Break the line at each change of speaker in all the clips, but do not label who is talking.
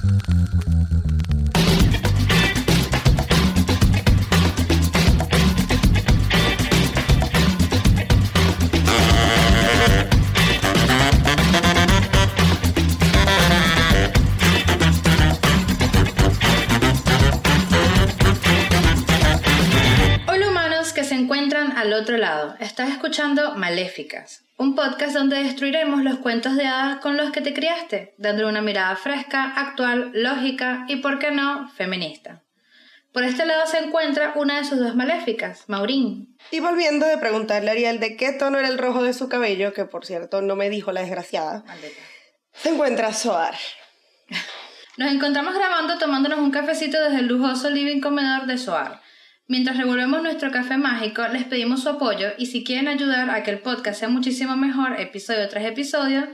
どどどどどど。Escuchando Maléficas, un podcast donde destruiremos los cuentos de hadas con los que te criaste, dándole una mirada fresca, actual, lógica y, por qué no, feminista. Por este lado se encuentra una de sus dos maléficas, Maurín.
Y volviendo de preguntarle a Ariel de qué tono era el rojo de su cabello, que por cierto no me dijo la desgraciada, se encuentra Soar.
Nos encontramos grabando tomándonos un cafecito desde el lujoso living comedor de Soar. Mientras revolvemos nuestro café mágico, les pedimos su apoyo y si quieren ayudar a que el podcast sea muchísimo mejor episodio tras episodio,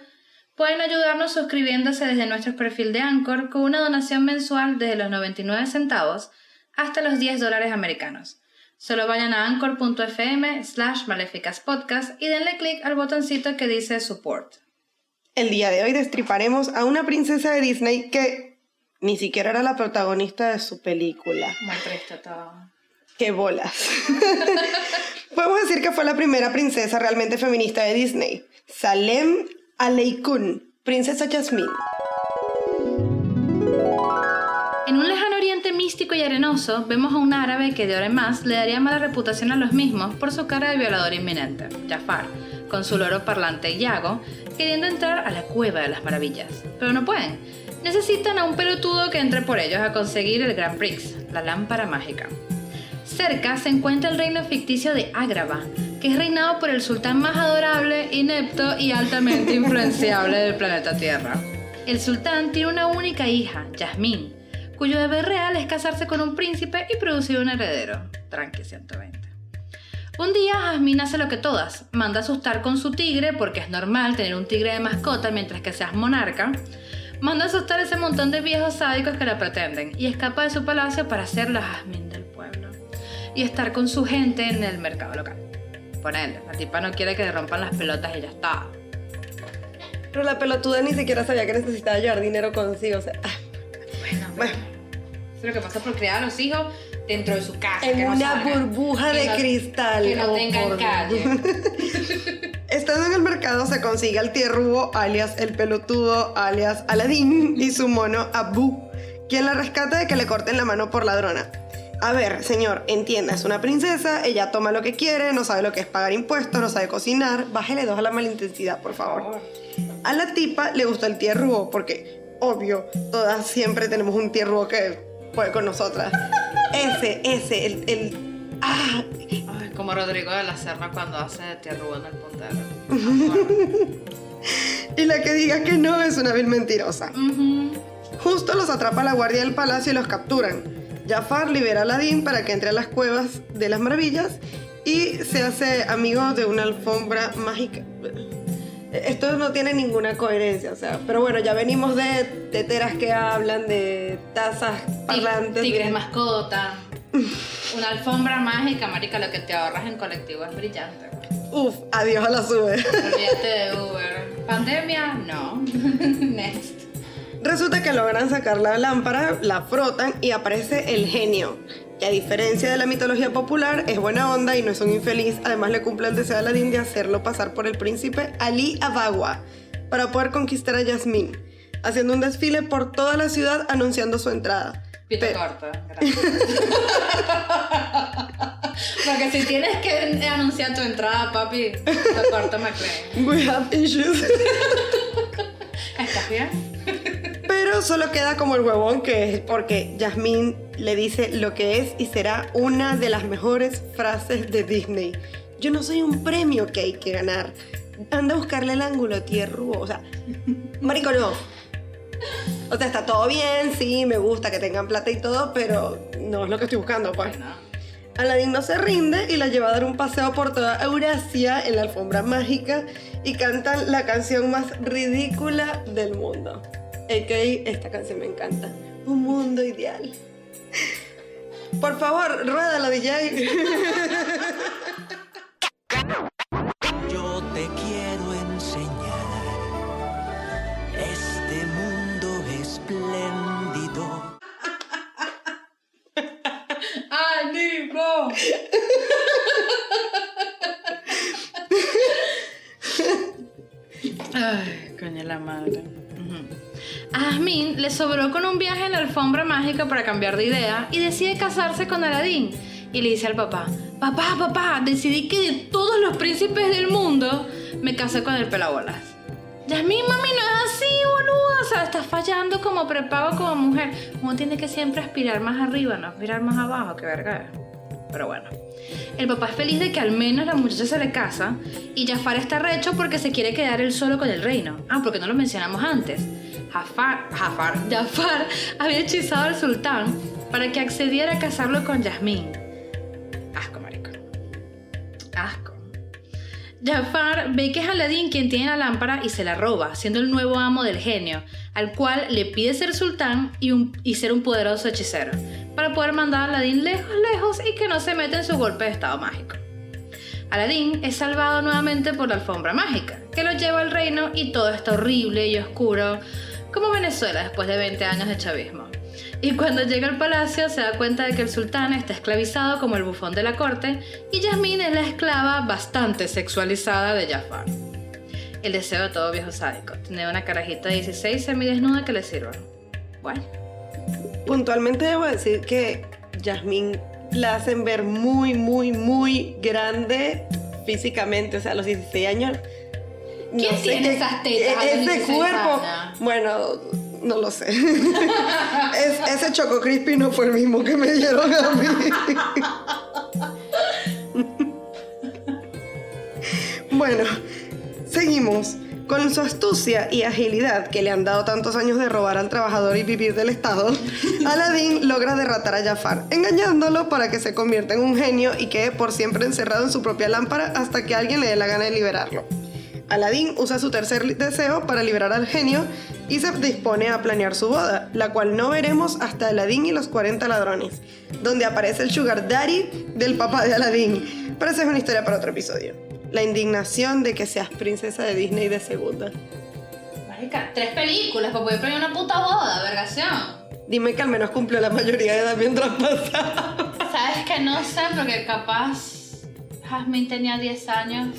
pueden ayudarnos suscribiéndose desde nuestro perfil de Anchor con una donación mensual desde los 99 centavos hasta los 10 dólares americanos. Solo vayan a anchor.fm slash maleficaspodcast y denle clic al botoncito que dice support.
El día de hoy destriparemos a una princesa de Disney que ni siquiera era la protagonista de su película.
Muy triste todo.
¡Qué bolas! Podemos decir que fue la primera princesa realmente feminista de Disney. Salem Aleikun, princesa Jasmine.
En un lejano oriente místico y arenoso, vemos a un árabe que de ahora en más le daría mala reputación a los mismos por su cara de violador inminente, Jafar, con su loro parlante Yago, queriendo entrar a la cueva de las maravillas. Pero no pueden. Necesitan a un pelotudo que entre por ellos a conseguir el Grand Prix, la lámpara mágica. Cerca se encuentra el reino ficticio de Agrava, que es reinado por el sultán más adorable, inepto y altamente influenciable del planeta Tierra. El sultán tiene una única hija, Yasmín, cuyo deber real es casarse con un príncipe y producir un heredero. Tranqui 120. Un día Jasmine hace lo que todas, manda asustar con su tigre porque es normal tener un tigre de mascota mientras que seas monarca. Manda asustar a ese montón de viejos sádicos que la pretenden y escapa de su palacio para ser la Jasmine y estar con su gente en el mercado local. Ponele, la tipa no quiere que le rompan las pelotas y ya está.
Pero la pelotuda ni siquiera sabía que necesitaba llevar dinero consigo. O sea, ah,
Bueno,
Bueno.
Eso es lo que pasa por criar a los hijos dentro de su casa. que
en
no
una
salgan,
burbuja
que
de
no-
cristal.
Que no
Oh,
tengan calle.
Estando en el mercado se consigue al tierrubo, alias el pelotudo, alias Aladín, y su mono Abu, quien la rescata de que le corten la mano por ladrona. A ver, señor, entienda, es una princesa, ella toma lo que quiere, no sabe lo que es pagar impuestos, no sabe cocinar. Bájele dos a la malintensidad, por favor. A la tipa le gustó el tierrubo, porque, obvio, todas siempre tenemos un tierrubo que puede con nosotras. Ese, ese, el. el ah,
Ay, como Rodrigo de la Serna cuando hace de tierrubo en el puntero.
y la que diga que no es una vil mentirosa. Justo los atrapa la guardia del palacio y los capturan. Jafar libera a Aladdin para que entre a las cuevas de las maravillas y se hace amigo de una alfombra mágica. Esto no tiene ninguna coherencia, o sea, pero bueno, ya venimos de teteras que hablan, de tazas parlantes.
Tigres mascota. Una alfombra mágica, marica, lo que te ahorras en colectivo es brillante.
Uf, adiós a la sube.
Olvídate de Uber. ¿Pandemia? No. Next.
Resulta que logran sacar la lámpara, la frotan y aparece el genio, que a diferencia de la mitología popular es buena onda y no es un infeliz, además le cumple el deseo a Aladdin de hacerlo pasar por el príncipe Ali Abagua para poder conquistar a Yasmín, haciendo un desfile por toda la ciudad anunciando su entrada.
Pito
Pe-
corto. Gracias. Porque si tienes que anunciar tu entrada, papi, pito corto me creen.
We have issues.
¿Estás bien?
Solo queda como el huevón que es porque Yasmín le dice lo que es y será una de las mejores frases de Disney. Yo no soy un premio que hay que ganar. Anda a buscarle el ángulo, tierrubo. O sea, marico, no. O sea, está todo bien, sí, me gusta que tengan plata y todo, pero no es lo que estoy buscando, pues. Aladín no se rinde y la lleva a dar un paseo por toda Eurasia en la alfombra mágica y cantan la canción más ridícula del mundo a.k.a. esta canción me encanta. Un mundo ideal. Por favor, ruédalo, DJ.
Yo te quiero enseñar este mundo espléndido. ¡Ánimo!
Ay, coño la madre. A Jasmine le sobró con un viaje en la alfombra mágica para cambiar de idea y decide casarse con Aladín. Y le dice al papá, papá, papá, decidí que de todos los príncipes del mundo me casé con el pelabolas. Jasmine, mami, no es así, boludo. O sea, estás fallando como prepago como mujer. Uno tiene que siempre aspirar más arriba, no aspirar más abajo, que verga. Pero bueno. El papá es feliz de que al menos la muchacha se le casa y Jafar está recho porque se quiere quedar él solo con el reino. Ah, porque no lo mencionamos antes. Jafar, Jafar, Jafar había hechizado al sultán para que accediera a casarlo con Yasmín. Asco, marico. Asco. Jafar ve que es Aladín quien tiene la lámpara y se la roba, siendo el nuevo amo del genio, al cual le pide ser sultán y, un- y ser un poderoso hechicero, para poder mandar a Aladín lejos, lejos y que no se meta en su golpe de estado mágico. Aladín es salvado nuevamente por la alfombra mágica, que lo lleva al reino y todo está horrible y oscuro, como Venezuela después de 20 años de chavismo. Y cuando llega al palacio se da cuenta de que el sultán está esclavizado como el bufón de la corte y Yasmín es la esclava bastante sexualizada de Jafar. El deseo de todo viejo sádico, tener una carajita de 16 semidesnuda que le sirva. Bueno,
Puntualmente debo decir que Yasmín la hacen ver muy, muy, muy grande físicamente. O sea, a los 16 años.
¿Quién tiene esas tetas
Ese
16
cuerpo. Bueno, no lo sé. Es- ese Choco Crispy no fue el mismo que me dieron a mí. Bueno, seguimos. Con su astucia y agilidad que le han dado tantos años de robar al trabajador y vivir del Estado, Aladdin logra derrotar a Jafar, engañándolo para que se convierta en un genio y quede por siempre encerrado en su propia lámpara hasta que alguien le dé la gana de liberarlo. Aladdin usa su tercer deseo para liberar al genio y se dispone a planear su boda, la cual no veremos hasta Aladdin y los 40 ladrones, donde aparece el sugar daddy del papá de Aladdin. Pero esa es una historia para otro episodio. La indignación de que seas princesa de Disney de segunda.
marica, tres películas para poder planear una puta boda, vergación.
Dime que al menos cumplió la mayoría de edad mientras pasaba.
¿Sabes que no sé? Porque capaz Jasmine tenía 10 años.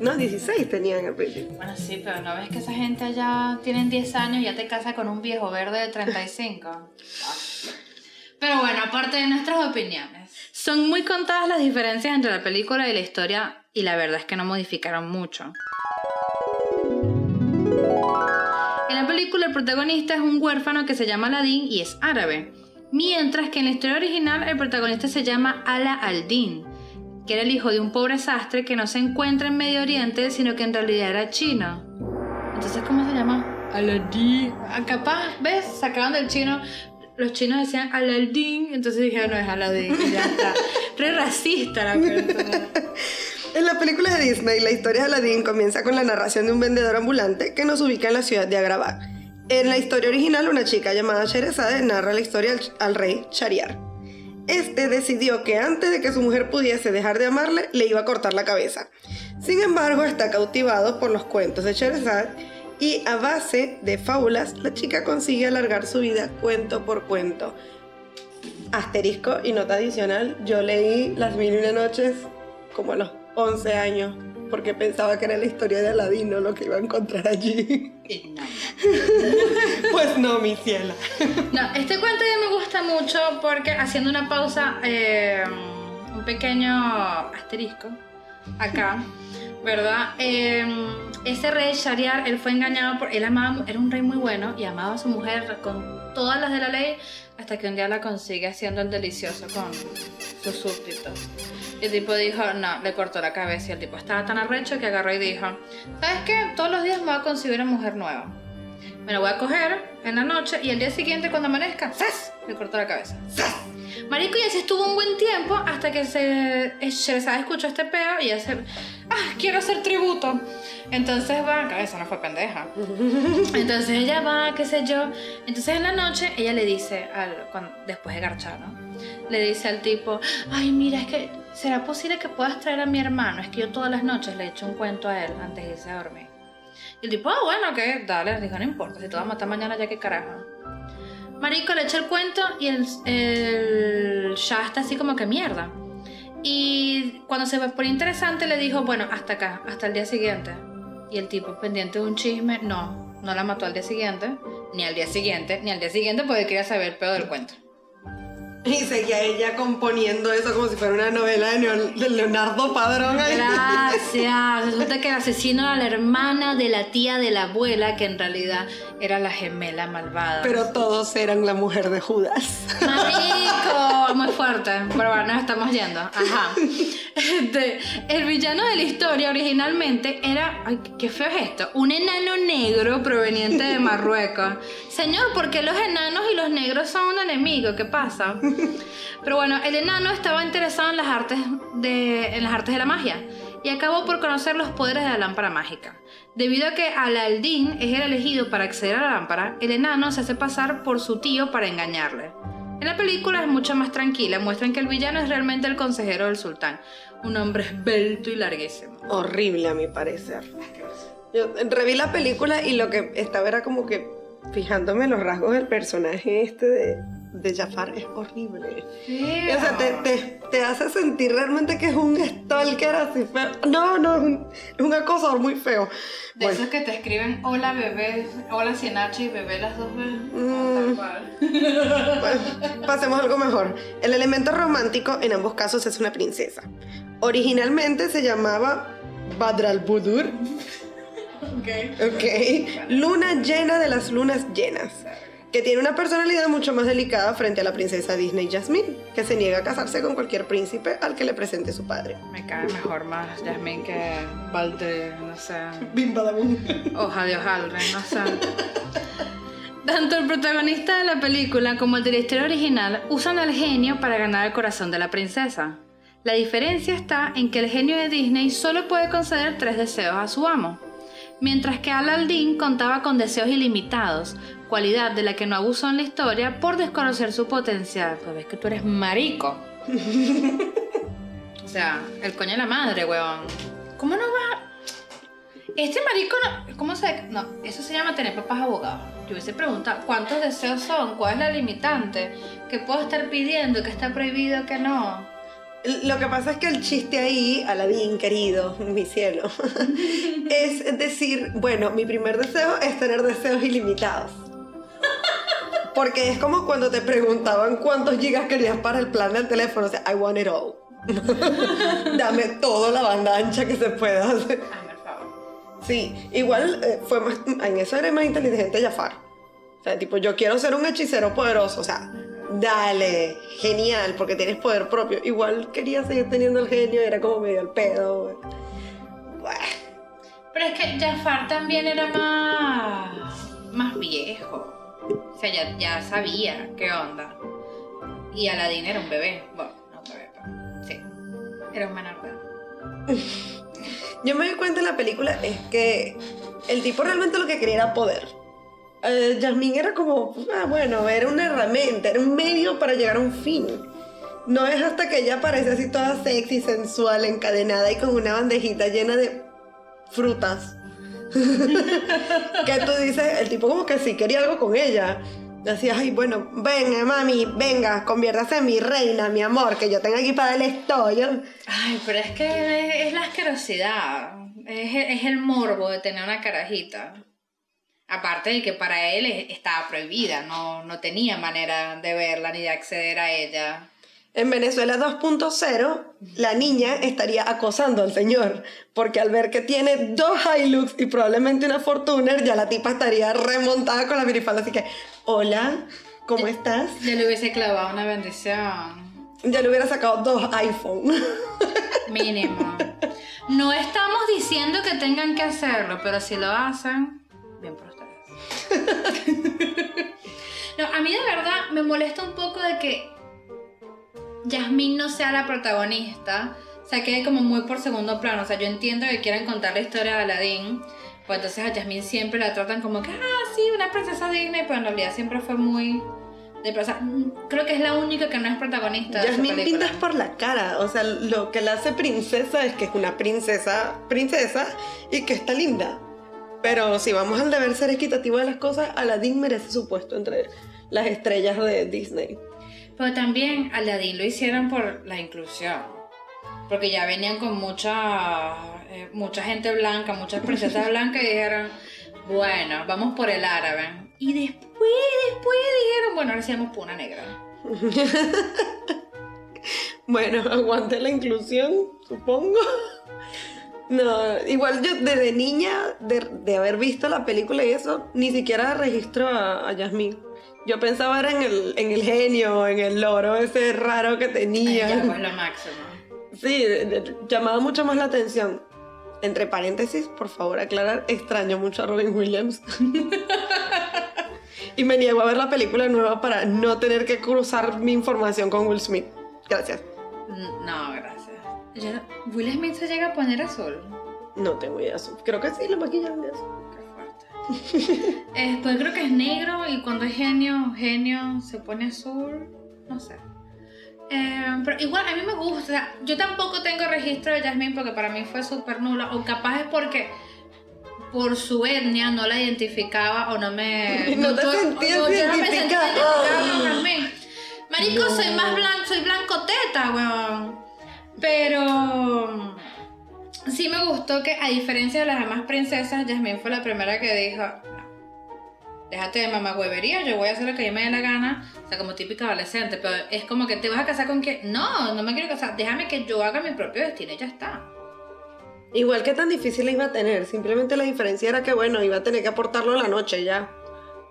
No, 16 tenían al principio.
Bueno, sí, pero ¿no ves que esa gente allá tienen 10 años y ya te casa con un viejo verde de 35? Ah. Pero bueno, aparte de nuestras opiniones. Son muy contadas las diferencias entre la película y la historia y la verdad es que no modificaron mucho. En la película el protagonista es un huérfano que se llama Aladdin y es árabe, mientras que en la historia original el protagonista se llama Ala al-Din, que era el hijo de un pobre sastre que no se encuentra en Medio Oriente, sino que en realidad era chino. Entonces, ¿cómo se llama? Aladdin. Ah, Capaz, ¿ves? Sacaban del chino. Los chinos decían Aladdin, entonces dijeron, no es Aladdin, y ya está. Re racista la persona.
En la película de Disney, la historia de Aladdin comienza con la narración de un vendedor ambulante que nos ubica en la ciudad de Agrabah. En la historia original, una chica llamada Sherazade narra la historia al, al rey Shariar. Este decidió que antes de que su mujer pudiese dejar de amarle, le iba a cortar la cabeza. Sin embargo, está cautivado por los cuentos de Sherazade y a base de fábulas, la chica consigue alargar su vida cuento por cuento. Asterisco y nota adicional, yo leí Las Mil y Una Noches como a los 11 años, porque pensaba que era la historia de Aladino lo que iba a encontrar allí.
No.
pues no, mi ciela.
No, este cuento ya me gusta mucho porque haciendo una pausa, eh, un pequeño asterisco acá, ¿verdad? Eh, ese rey Shariar, él fue engañado por, él amaba, era un rey muy bueno y amaba a su mujer con todas las de la ley hasta que un día la consigue haciendo el delicioso con sus súbditos. Y el tipo dijo, no, le cortó la cabeza y el tipo estaba tan arrecho que agarró y dijo, ¿sabes qué? Todos los días me voy a conseguir una mujer nueva. Me la voy a coger en la noche y el día siguiente cuando amanezca, ¡zas! Le cortó la cabeza. ¡zas! Marico, y así estuvo un buen tiempo hasta que se Sherazade escuchó este peo y se... ¡Ah, quiero hacer tributo! Entonces va... Cabeza no fue pendeja. Entonces ella va, qué sé yo. Entonces en la noche ella le dice, al, cuando- después de garchar, ¿no? Le dice al tipo, ay, mira, es que, ¿será posible que puedas traer a mi hermano? Es que yo todas las noches le echo un cuento a él antes de irse a dormir. Y el tipo, ah, bueno, ¿qué? Dale, dijo, no importa, si te vas a matar mañana ya que carajo. Marico le echa el cuento y el, el está así como que mierda. Y cuando se por interesante le dijo, bueno, hasta acá, hasta el día siguiente. Y el tipo pendiente de un chisme, no, no la mató al día siguiente, ni al día siguiente, ni al día siguiente porque quería saber el pedo del cuento.
Y seguía ella componiendo eso como si fuera una novela de, Leonardo Padrón.
Gracias. Resulta que el asesino era la hermana de la tía de la abuela, que en realidad era la gemela malvada.
Pero todos eran la mujer de Judas.
Marico, muy fuerte. Pero bueno, nos estamos yendo. Ajá. Este, el villano de la historia originalmente era. Ay, qué feo es esto. Un enano negro proveniente de Marruecos. Señor, ¿por qué los enanos y los negros son un enemigo? ¿Qué pasa? Pero bueno, el enano estaba interesado en las artes de, en las artes de la magia y acabó por conocer los poderes de la lámpara mágica. Debido a que Aladdin es el elegido para acceder a la lámpara, el enano se hace pasar por su tío para engañarle. En la película es mucho más tranquila, muestran que el villano es realmente el consejero del sultán, un hombre esbelto y larguísimo.
Horrible a mi parecer. Yo reví la película y lo que estaba era como que fijándome en los rasgos del personaje este de, de Jafar es horrible. O sea, te, te, te hace sentir realmente que es un stalker así feo. No, no, es un, es un acosador muy feo.
De
Bueno,
esos que te escriben hola bebé, hola H y bebé las dos veces.
Mm. Bueno, pasemos a algo mejor. El elemento romántico en ambos casos es una princesa. Originalmente se llamaba Badral Budur,
Ok.
ok, luna llena de las lunas llenas. Que tiene una personalidad mucho más delicada frente a la princesa Disney Jasmine, que se niega a casarse con cualquier príncipe al que le presente su padre.
Me cae mejor más Jasmine que Balde, no sé.
Bim badabum.
Hoja de hojaldre, no sé. Tanto el protagonista de la película como el historia original usan al genio para ganar el corazón de la princesa. La diferencia está en que el genio de Disney solo puede conceder tres deseos a su amo, mientras que Aladdin contaba con deseos ilimitados, cualidad de la que no abusó en la historia por desconocer su potencial. Pues ves que tú eres marico. o sea, el coño de la madre, weón. ¿Cómo no va? Este marico no. ¿Cómo se.? No, eso se llama tener papás abogados. Yo hubiese preguntado, ¿cuántos deseos son? ¿Cuál es la limitante? ¿Qué puedo estar pidiendo? ¿Qué está prohibido? ¿Qué no?
Lo que pasa es que el chiste ahí, Aladín, querido, mi cielo, es decir, bueno, mi primer deseo es tener deseos ilimitados. Porque es como cuando te preguntaban cuántos gigas querías para el plan del teléfono. O sea, I want it all. Dame toda la banda ancha que se pueda hacer. Sí, igual eh, fue más, en eso era más inteligente Jafar. O sea, tipo, yo quiero ser un hechicero poderoso, o sea, dale, genial, porque tienes poder propio. Igual quería seguir teniendo el genio, era como medio el pedo. Buah.
Pero es que Jafar también era más. más viejo. O sea, ya, ya sabía qué onda. Y Aladdin era un bebé. Bueno, no un bebé, pero. Sí. Era un menor de.
Yo me di cuenta en la película es que el tipo realmente lo que quería era poder. Eh, era como, ah, bueno, era una herramienta, era un medio para llegar a un fin. No es hasta que ella aparece así toda sexy, sensual, encadenada y con una bandejita llena de frutas. que tú dices, el tipo como que sí quería algo con ella. Decía, ay, bueno, venga, mami, venga, conviértase en mi reina, mi amor, que yo tengo aquí para el estoy.
Ay, pero es que es, es la asquerosidad. Es, es el morbo de tener una carajita. Aparte de que para él es- estaba prohibida, no, no tenía manera de verla ni de acceder a ella.
En Venezuela 2.0, la niña estaría acosando al señor, porque al ver que tiene dos Hilux y probablemente una Fortuner, ya la tipa estaría remontada con la minifalda, así que, hola, ¿cómo estás?
Yo le hubiese clavado una bendición.
Ya le hubiera sacado dos iPhone.
Mínimo. No estamos diciendo que tengan que hacerlo, pero si lo hacen. No, a mí de verdad me molesta un poco de que Yasmín no sea la protagonista. O sea, quede como muy por segundo plano. O sea, yo entiendo que quieran contar la historia de Aladdin. Pues entonces a Yasmín siempre la tratan como que, ah, sí, una princesa Disney. Pero en realidad siempre fue muy... De, o sea, creo que es la única que no es protagonista película.
pintas por la cara, o sea, lo que la hace princesa es que es una princesa, princesa y que está linda. Pero si vamos al deber ser equitativo de las cosas, Aladdin merece su puesto entre las estrellas de Disney.
Pero también Aladdin lo hicieron por la inclusión. Porque ya venían con muchas eh, mucha gente blanca, muchas princesas blancas y dijeron, bueno, vamos por el árabe. Y después, después dijeron, bueno, ahora sí vamos por una negra.
Bueno, aguante la inclusión, supongo. No, igual yo desde niña, de, de haber visto la película y eso, ni siquiera registro a, a Yasmín. Yo pensaba era en el, en el genio, en el loro ese raro que tenía.
Ya, pues lo máximo.
Sí, llamaba mucho más la atención. Entre paréntesis, por favor, aclarar, extraño mucho a Robin Williams. y me niego a ver la película nueva para no tener que cruzar mi información con Will Smith. Gracias.
Mm, No, gracias. Ya- Will Smith se llega a poner azul.
No tengo idea. Creo que sí, lo maquillaron de eso.
Qué fuerte. Después creo que es negro y cuando es genio, genio se pone azul. No sé. Eh, pero igual a mí me gusta. o sea, yo tampoco tengo registro de Jasmine porque para mí fue súper nula. O capaz es porque por su etnia no la identificaba o no me.
No te sentías
no me sentía
identificada.
identificada con Jasmine. Marico, soy más blanco, soy blanco teta, weón. Pero sí me gustó que, a diferencia de las demás princesas, Jasmine fue la primera que dijo: "No, Déjate de mamagüevería, yo voy a hacer lo que yo me dé la gana. O sea, como típica adolescente, pero es como que te vas a casar con que, no, no me quiero casar, déjame que yo haga mi propio destino y ya está.
Igual que tan difícil iba a tener. Simplemente la diferencia era que, bueno, iba a tener que aportarlo en la noche ya.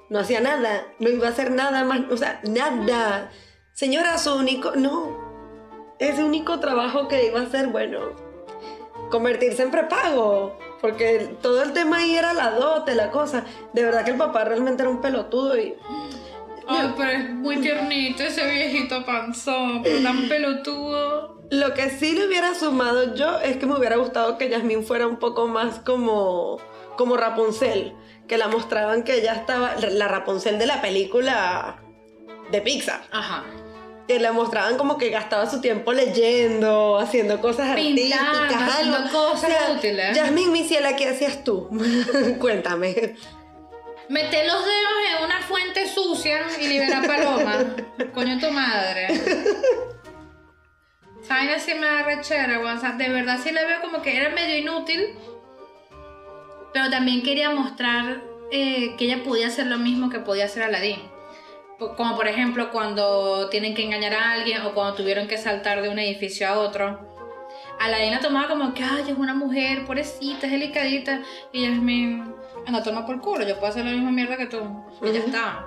No hacía nada. No iba a hacer nada más. O sea, nada. Señora, su único. No. Ese único trabajo que iba a hacer, bueno, convertirse en prepago. Porque todo el tema ahí era la dote, la cosa. De verdad que el papá realmente era un pelotudo y.
Ay, pero es muy tiernito ese viejito panzón, pero tan pelotudo.
Lo que sí le hubiera sumado yo es que me hubiera gustado que Yasmín fuera un poco más como, como Rapunzel, que la mostraban que ella estaba, la Rapunzel de la película de Pixar,
Ajá.
Que la mostraban como que gastaba su tiempo leyendo, haciendo cosas
Pintando,
artísticas,
haciendo
algo.
cosas útiles.
Yasmín, mi ciela, ¿qué hacías tú? Cuéntame.
Mete los dedos en una fuente sucia y libera paloma. Coño tu madre. ¿Saben así me da rechera? O sea, de verdad sí le veo como que era medio inútil. Pero también quería mostrar eh, que ella podía hacer lo mismo que podía hacer Aladdin. Como por ejemplo cuando tienen que engañar a alguien o cuando tuvieron que saltar de un edificio a otro. Aladdin la tomaba como que, ay, es una mujer, pobrecita, es delicadita. Y Jasmine, anda, toma por culo, yo puedo hacer la misma mierda que tú. Y ya está.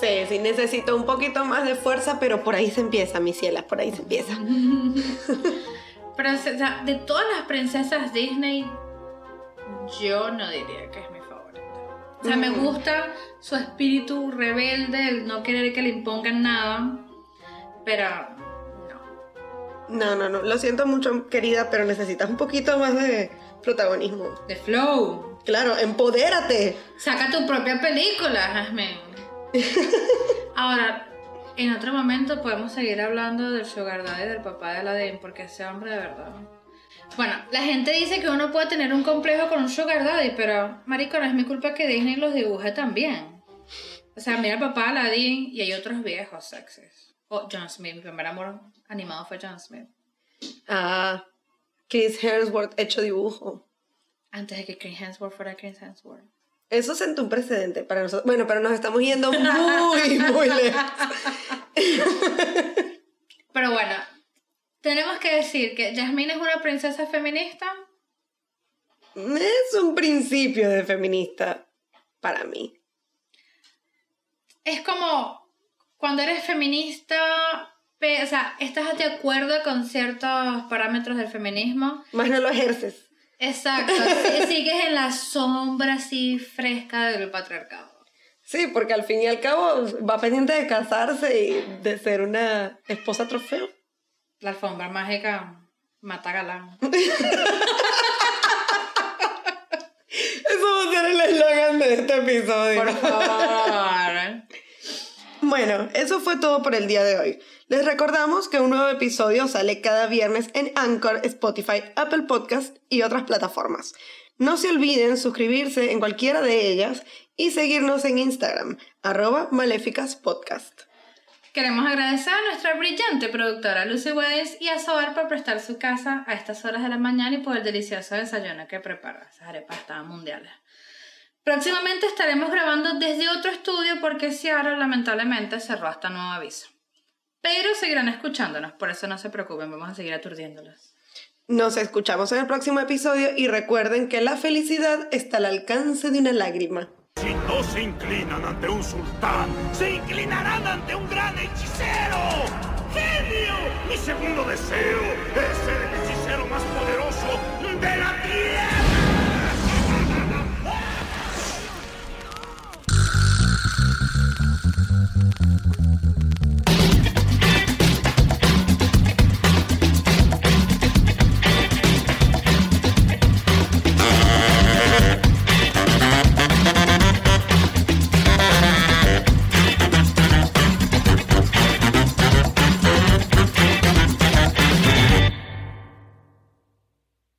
Sí, sí, necesito un poquito más de fuerza, pero por ahí se empieza, mi ciela, por ahí se empieza.
Pero, o sea, de todas las princesas Disney, yo no diría que es mi. O sea, me gusta su espíritu rebelde, el no querer que le impongan nada. Pero, no.
No, no, no, lo siento mucho, querida, pero necesitas un poquito más de protagonismo.
The Flow.
Claro, empodérate.
Saca tu propia película, Jasmine. Ahora, en otro momento podemos seguir hablando del Sugar Daddy del papá de Aladdin, porque ese hombre de verdad. Bueno, la gente dice que uno puede tener un complejo con un Sugar Daddy, pero, marico, no es mi culpa que Disney los dibuje también. O sea, mira el papá Aladdin y hay otros viejos sexys. O John Smith, mi primer amor animado fue John Smith.
Ah, Chris Hemsworth hecho dibujo.
Antes de que Chris Hemsworth fuera Chris Hemsworth.
Eso sentó un precedente para nosotros. Bueno, pero nos estamos yendo muy, muy lejos.
Pero bueno, tenemos que decir que Jasmine es una princesa feminista.
Es un principio de feminista para mí.
Es como cuando eres feminista, o sea, estás de acuerdo con ciertos parámetros del feminismo.
Más no lo ejerces.
Exacto, si- sigues en la sombra así fresca del patriarcado.
Sí, porque al fin y al cabo va pendiente de casarse y de ser una esposa trofeo.
La alfombra mágica mata galán.
Eso va a ser el eslogan de este episodio.
Por favor.
Bueno, eso fue todo por el día de hoy. Les recordamos que un nuevo episodio sale cada viernes en Anchor, Spotify, Apple Podcast y otras plataformas. No se olviden suscribirse en cualquiera de ellas y seguirnos en Instagram, arroba maléficaspodcast.
Queremos agradecer a nuestra brillante productora Lucy Weddings y a Sobar por prestar su casa a estas horas de la mañana y por el delicioso desayuno que prepara. Esas arepas estaban mundiales. Próximamente estaremos grabando desde otro estudio porque Seattle lamentablemente cerró hasta nuevo aviso. Pero seguirán escuchándonos, por eso no se preocupen, vamos a seguir aturdiéndolos.
Nos escuchamos en el próximo episodio y recuerden que la felicidad está al alcance de una lágrima.
Si no se inclinan ante un sultán, se inclinarán ante un gran hechicero. ¡Genio! Mi segundo deseo es ser el hechicero más poderoso de la Tierra.